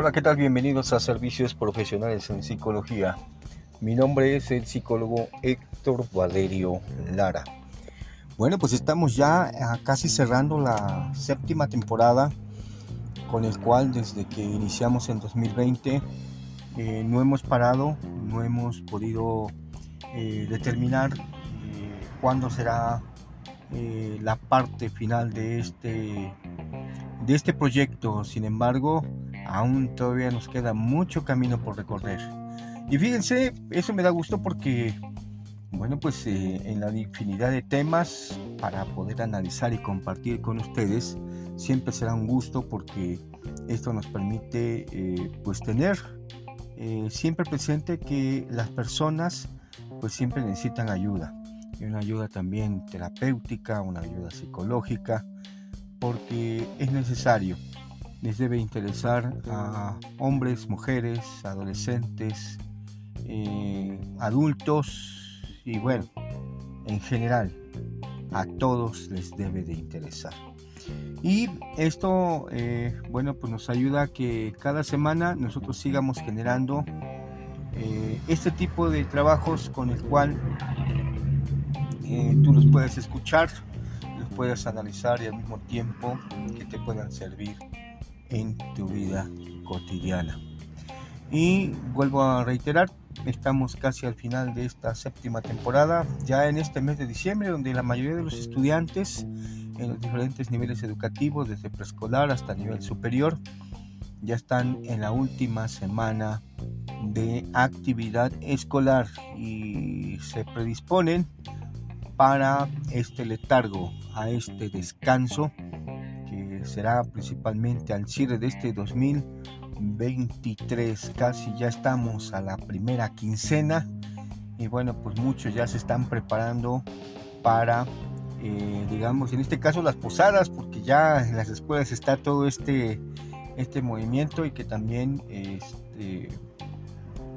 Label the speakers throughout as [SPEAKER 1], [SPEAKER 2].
[SPEAKER 1] Hola, ¿qué tal? Bienvenidos a Servicios Profesionales en Psicología. Mi nombre es el psicólogo Héctor Valerio Lara. Bueno, pues estamos ya casi cerrando la séptima temporada, con el cual desde que iniciamos en 2020 eh, no hemos parado, no hemos podido eh, determinar eh, cuándo será la parte final de este, de este proyecto. Sin embargo, aún todavía nos queda mucho camino por recorrer. Y fíjense, eso me da gusto porque, bueno, pues eh, en la infinidad de temas para poder analizar y compartir con ustedes, siempre será un gusto porque esto nos permite eh, pues tener eh, siempre presente que las personas pues siempre necesitan ayuda y una ayuda también terapéutica, una ayuda psicológica, porque es necesario les debe interesar a hombres, mujeres, adolescentes, eh, adultos y bueno, en general a todos les debe de interesar. Y esto, eh, bueno, pues nos ayuda a que cada semana nosotros sigamos generando eh, este tipo de trabajos con el cual tú los puedes escuchar, los puedes analizar y al mismo tiempo que te puedan servir en tu vida cotidiana. Y vuelvo a reiterar, estamos casi al final de esta séptima temporada, ya en este mes de diciembre, donde la mayoría de los estudiantes en los diferentes niveles educativos, desde preescolar hasta nivel superior, ya están en la última semana de actividad escolar y se predisponen para este letargo, a este descanso será principalmente al cierre de este 2023. Casi ya estamos a la primera quincena y bueno, pues muchos ya se están preparando para, eh, digamos, en este caso las posadas, porque ya en las escuelas está todo este, este movimiento y que también este,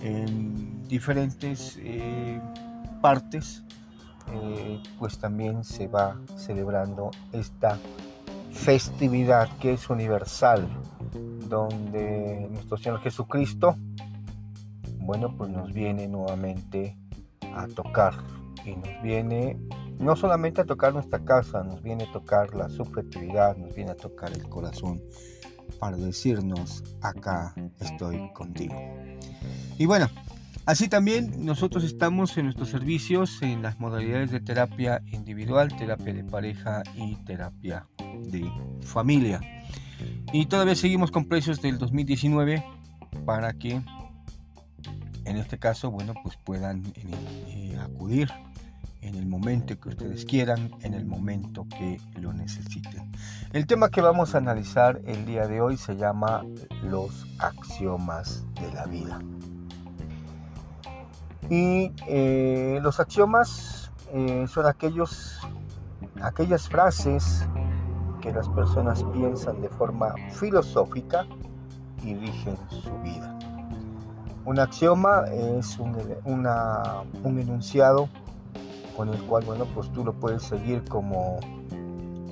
[SPEAKER 1] en diferentes eh, partes eh, pues también se va celebrando esta festividad que es universal, donde nuestro Señor Jesucristo, bueno, pues nos viene nuevamente a tocar y nos viene no solamente a tocar nuestra casa, nos viene a tocar la subjetividad, nos viene a tocar el corazón para decirnos, acá estoy contigo. Y bueno, así también nosotros estamos en nuestros servicios en las modalidades de terapia individual, terapia de pareja y terapia de familia. Y todavía seguimos con precios del 2019 para que en este caso, bueno, pues puedan eh, acudir en el momento que ustedes quieran, en el momento que lo necesiten. El tema que vamos a analizar el día de hoy se llama los axiomas de la vida. Y eh, los axiomas eh, son aquellos, aquellas frases que las personas piensan de forma filosófica y rigen su vida. Un axioma es un, un enunciado con el cual, bueno, pues tú lo puedes seguir como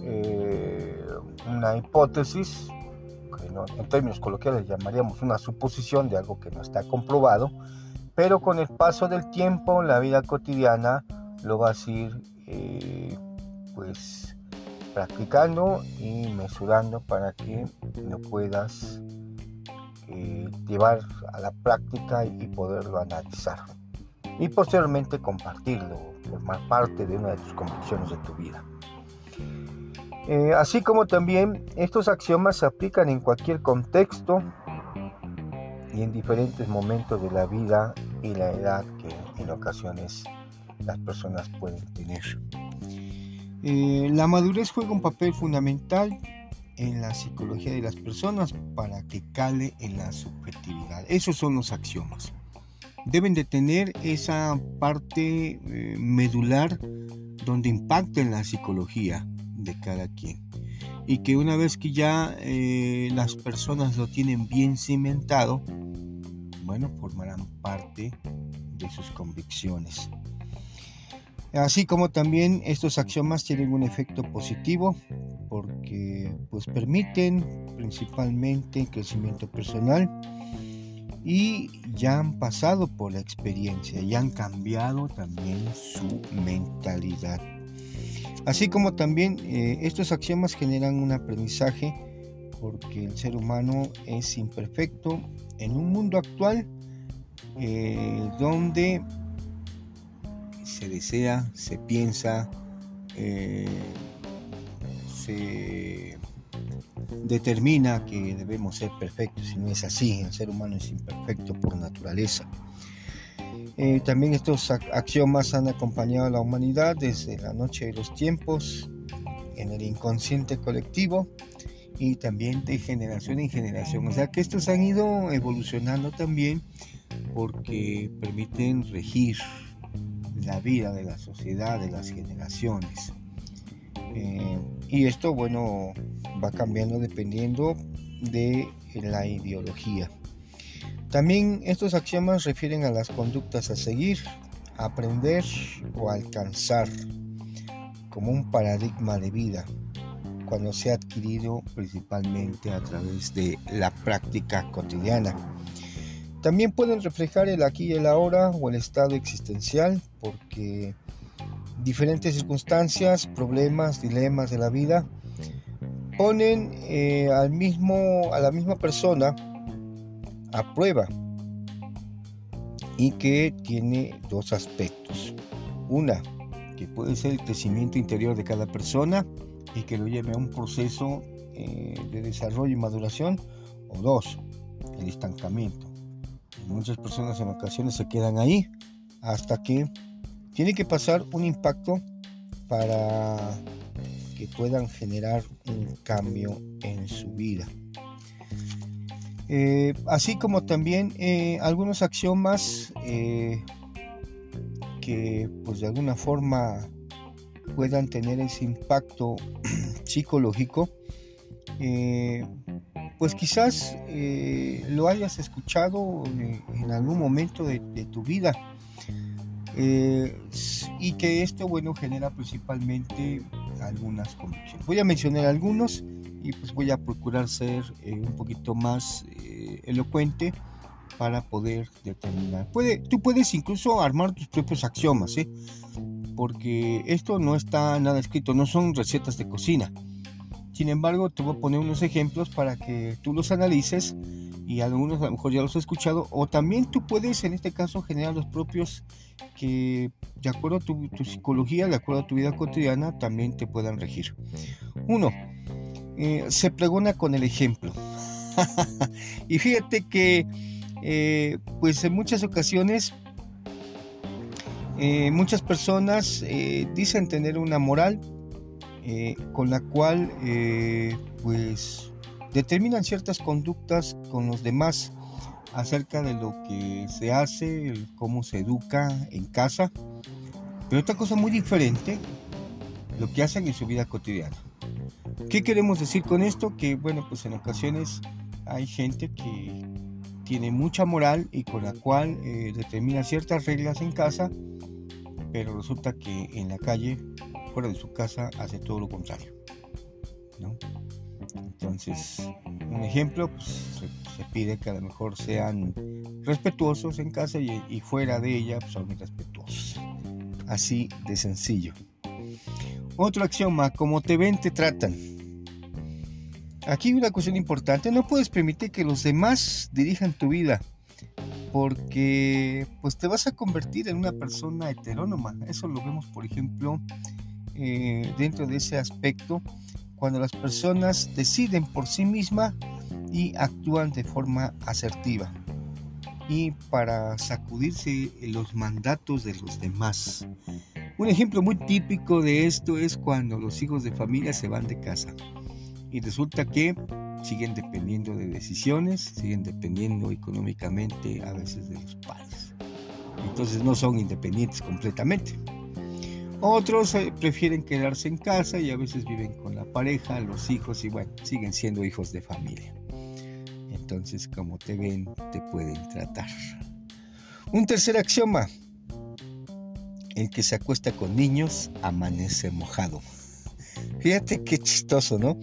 [SPEAKER 1] eh, una hipótesis, que en términos coloquiales llamaríamos una suposición de algo que no está comprobado, pero con el paso del tiempo, la vida cotidiana lo vas a ir, eh, pues, practicando y mesurando para que lo puedas eh, llevar a la práctica y poderlo analizar. Y posteriormente compartirlo, formar parte de una de tus convicciones de tu vida. Eh, así como también estos axiomas se aplican en cualquier contexto y en diferentes momentos de la vida y la edad que en ocasiones las personas pueden tener. Eh, la madurez juega un papel fundamental en la psicología de las personas para que cale en la subjetividad. Esos son los axiomas. Deben de tener esa parte eh, medular donde impacta en la psicología de cada quien. Y que una vez que ya eh, las personas lo tienen bien cimentado, bueno, formarán parte de sus convicciones. Así como también estos axiomas tienen un efecto positivo porque pues permiten principalmente crecimiento personal y ya han pasado por la experiencia y han cambiado también su mentalidad. Así como también eh, estos axiomas generan un aprendizaje porque el ser humano es imperfecto en un mundo actual eh, donde se desea, se piensa, eh, se determina que debemos ser perfectos y no es así, el ser humano es imperfecto por naturaleza. Eh, también estos axiomas han acompañado a la humanidad desde la noche de los tiempos, en el inconsciente colectivo y también de generación en generación. O sea que estos han ido evolucionando también porque permiten regir la vida de la sociedad, de las generaciones. Eh, y esto, bueno, va cambiando dependiendo de la ideología. También estos axiomas refieren a las conductas a seguir, aprender o alcanzar como un paradigma de vida cuando se ha adquirido principalmente a través de la práctica cotidiana. También pueden reflejar el aquí y el ahora o el estado existencial porque diferentes circunstancias, problemas, dilemas de la vida ponen eh, al mismo, a la misma persona a prueba y que tiene dos aspectos. Una, que puede ser el crecimiento interior de cada persona y que lo lleve a un proceso eh, de desarrollo y maduración. O dos, el estancamiento. Muchas personas en ocasiones se quedan ahí hasta que tiene que pasar un impacto para que puedan generar un cambio en su vida. Eh, así como también eh, algunos axiomas eh, que pues de alguna forma puedan tener ese impacto psicológico, pues quizás lo hayas escuchado en algún momento de tu vida y que esto, bueno, genera principalmente algunas convicciones. Voy a mencionar algunos y pues voy a procurar ser eh, un poquito más eh, elocuente para poder determinar. Puede, tú puedes incluso armar tus propios axiomas, ¿eh? porque esto no está nada escrito, no son recetas de cocina. Sin embargo, te voy a poner unos ejemplos para que tú los analices y algunos a lo mejor ya los has escuchado, o también tú puedes en este caso generar los propios que de acuerdo a tu, psicología, de acuerdo a tu vida cotidiana, también te puedan regir. Uno, eh, se pregona con el ejemplo. y fíjate que eh, pues en muchas ocasiones eh, muchas personas dicen tener una moral con la cual pues determinan ciertas conductas con los demás acerca de lo que se hace, cómo se educa en casa, pero otra cosa muy diferente, lo que hacen en su vida cotidiana. ¿Qué queremos decir con esto? Que bueno, pues en ocasiones hay gente que tiene mucha moral y con la cual eh, determina ciertas reglas en casa, pero resulta que en la calle, fuera de su casa, hace todo lo contrario. Entonces, un ejemplo, pues, se, pide que a lo mejor sean respetuosos en casa y, fuera de ella pues, son irrespetuosos. Así de sencillo. Otro axioma, como te ven, te tratan. Aquí una cuestión importante, no puedes permitir que los demás dirijan tu vida, porque pues te vas a convertir en una persona heterónoma. Eso lo vemos, por ejemplo, eh, dentro de ese aspecto cuando las personas deciden por sí mismas y actúan de forma asertiva y para sacudirse los mandatos de los demás. Un ejemplo muy típico de esto es cuando los hijos de familia se van de casa y resulta que siguen dependiendo de decisiones, siguen dependiendo económicamente a veces de los padres. Entonces no son independientes completamente. Otros eh, prefieren quedarse en casa y a veces viven con la pareja, los hijos y bueno, siguen siendo hijos de familia. Entonces, como te ven, te pueden tratar. Un tercer axioma. El que se acuesta con niños amanece mojado. Fíjate qué chistoso, ¿no?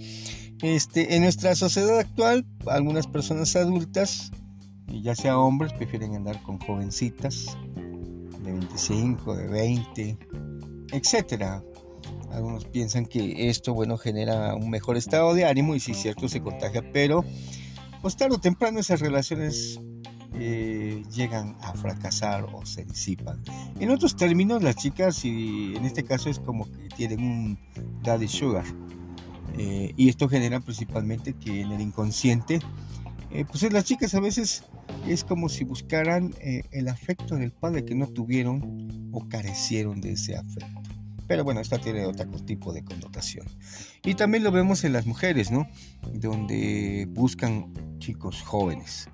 [SPEAKER 1] Este, en nuestra sociedad actual, algunas personas adultas, ya sea hombres, prefieren andar con jovencitas de 25, de 20, etcétera. Algunos piensan que esto, bueno, genera un mejor estado de ánimo y si es cierto se contagia, pero pues tarde o temprano esas relaciones eh, llegan a fracasar o se disipan. En otros términos, las chicas, y en este caso es como que tienen un daddy sugar, eh, y esto genera principalmente que en el inconsciente, eh, pues las chicas a veces es como si buscaran el afecto del padre que no tuvieron o carecieron de ese afecto. Pero bueno, esta tiene otro tipo de connotación. Y también lo vemos en las mujeres, ¿no? Donde buscan chicos jóvenes,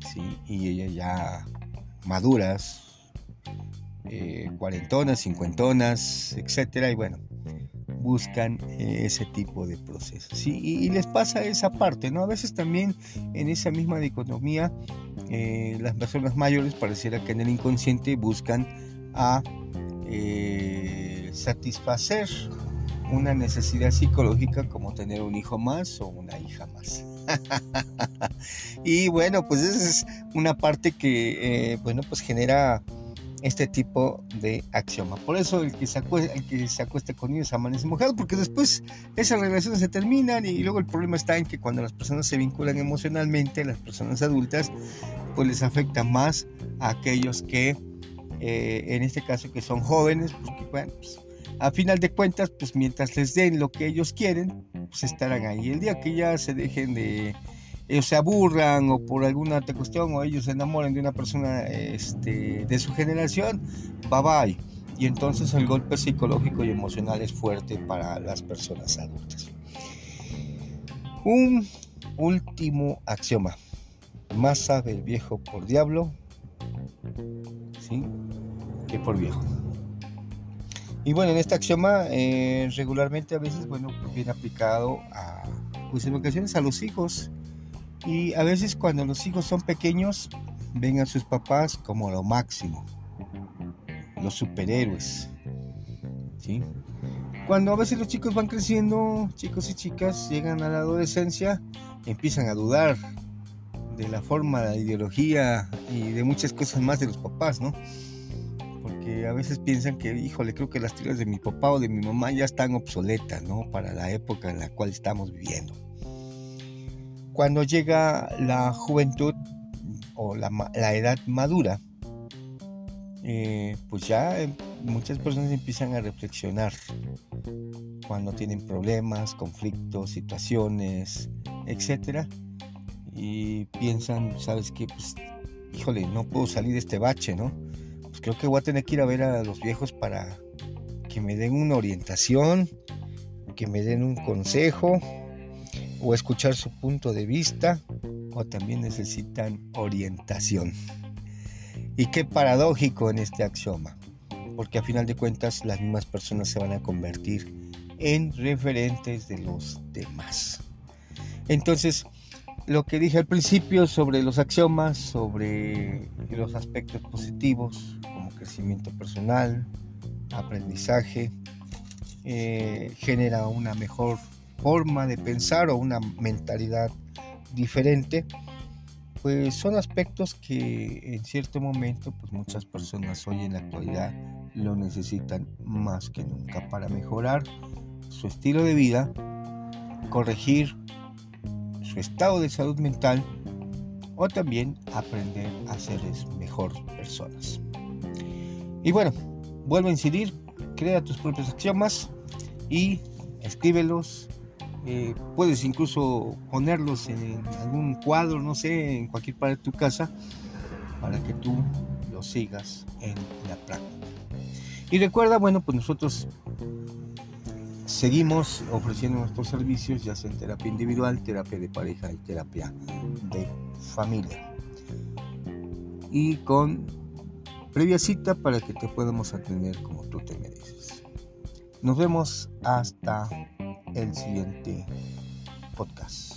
[SPEAKER 1] ¿sí? Y ellas ya maduras, eh, cuarentonas, cincuentonas, etcétera, y bueno, buscan eh, ese tipo de procesos. Y, les pasa esa parte, ¿no? A veces también en esa misma dicotomía, eh, las personas mayores pareciera que en el inconsciente buscan a satisfacer una necesidad psicológica como tener un hijo más o una hija más. y bueno, pues esa es una parte que, eh, bueno, pues genera este tipo de axioma. Por eso el que se acueste, el que se acueste con ellos amanece mojado, porque después esas relaciones se terminan y luego el problema está en que cuando las personas se vinculan emocionalmente, las personas adultas, pues les afecta más a aquellos que, eh, en este caso, que son jóvenes, porque bueno, pues, a final de cuentas, pues mientras les den lo que ellos quieren, pues estarán ahí. El día que ya se dejen de, ellos se aburran o por alguna otra cuestión o ellos se enamoren de una persona este, de su generación, bye bye. Y entonces el golpe psicológico y emocional es fuerte para las personas adultas. Un último axioma. Más sabe el viejo por diablo ¿sí? que por viejo. Y bueno, en este axioma eh, regularmente a veces, bueno, viene aplicado a, pues en ocasiones a los hijos. Y a veces cuando los hijos son pequeños, ven a sus papás como lo máximo, los superhéroes. ¿sí? Cuando a veces los chicos van creciendo, chicos y chicas llegan a la adolescencia, empiezan a dudar de la forma, la ideología y de muchas cosas más de los papás, ¿no? A veces piensan que, híjole, creo que las teorías de mi papá o de mi mamá ya están obsoletas, ¿no? Para la época en la cual estamos viviendo. Cuando llega la juventud o la, edad madura, eh, pues ya em, muchas personas empiezan a reflexionar cuando tienen problemas, conflictos, situaciones, etcétera, y piensan, ¿sabes qué? Pues, híjole, no puedo salir de este bache, ¿no? Pues creo que voy a tener que ir a ver a los viejos para que me den una orientación, que me den un consejo o escuchar su punto de vista o también necesitan orientación. Y qué paradójico en este axioma, porque a final de cuentas las mismas personas se van a convertir en referentes de los demás. Entonces, lo que dije al principio sobre los axiomas, sobre los aspectos positivos como crecimiento personal, aprendizaje, eh, genera una mejor forma de pensar o una mentalidad diferente, pues son aspectos que en cierto momento pues muchas personas hoy en la actualidad lo necesitan más que nunca para mejorar su estilo de vida, corregir estado de salud mental o también aprender a ser mejor personas. Y bueno, vuelvo a incidir, crea tus propios axiomas y escríbelos. Eh, puedes incluso ponerlos en algún cuadro, no sé, en cualquier parte de tu casa, para que tú los sigas en la práctica. Y recuerda, bueno, pues nosotros Seguimos ofreciendo nuestros servicios, ya sea en terapia individual, terapia de pareja y terapia de familia. Y con previa cita para que te podamos atender como tú te mereces. Nos vemos hasta el siguiente podcast.